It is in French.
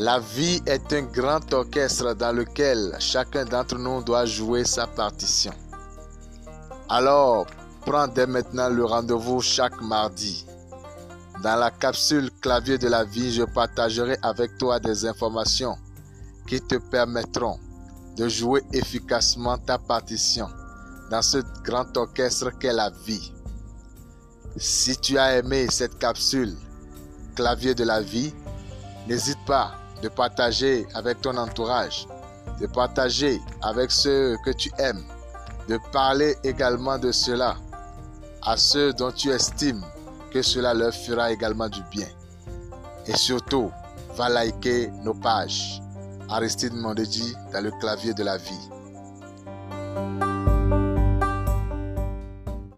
La vie est un grand orchestre dans lequel chacun d'entre nous doit jouer sa partition. Alors, prends dès maintenant le rendez-vous chaque mardi. Dans la capsule clavier de la vie, je partagerai avec toi des informations qui te permettront de jouer efficacement ta partition dans ce grand orchestre qu'est la vie. Si tu as aimé cette capsule clavier de la vie, n'hésite pas de partager avec ton entourage, de partager avec ceux que tu aimes, de parler également de cela à ceux dont tu estimes que cela leur fera également du bien. Et surtout, va liker nos pages. Aristide Mondedi dans le clavier de la vie.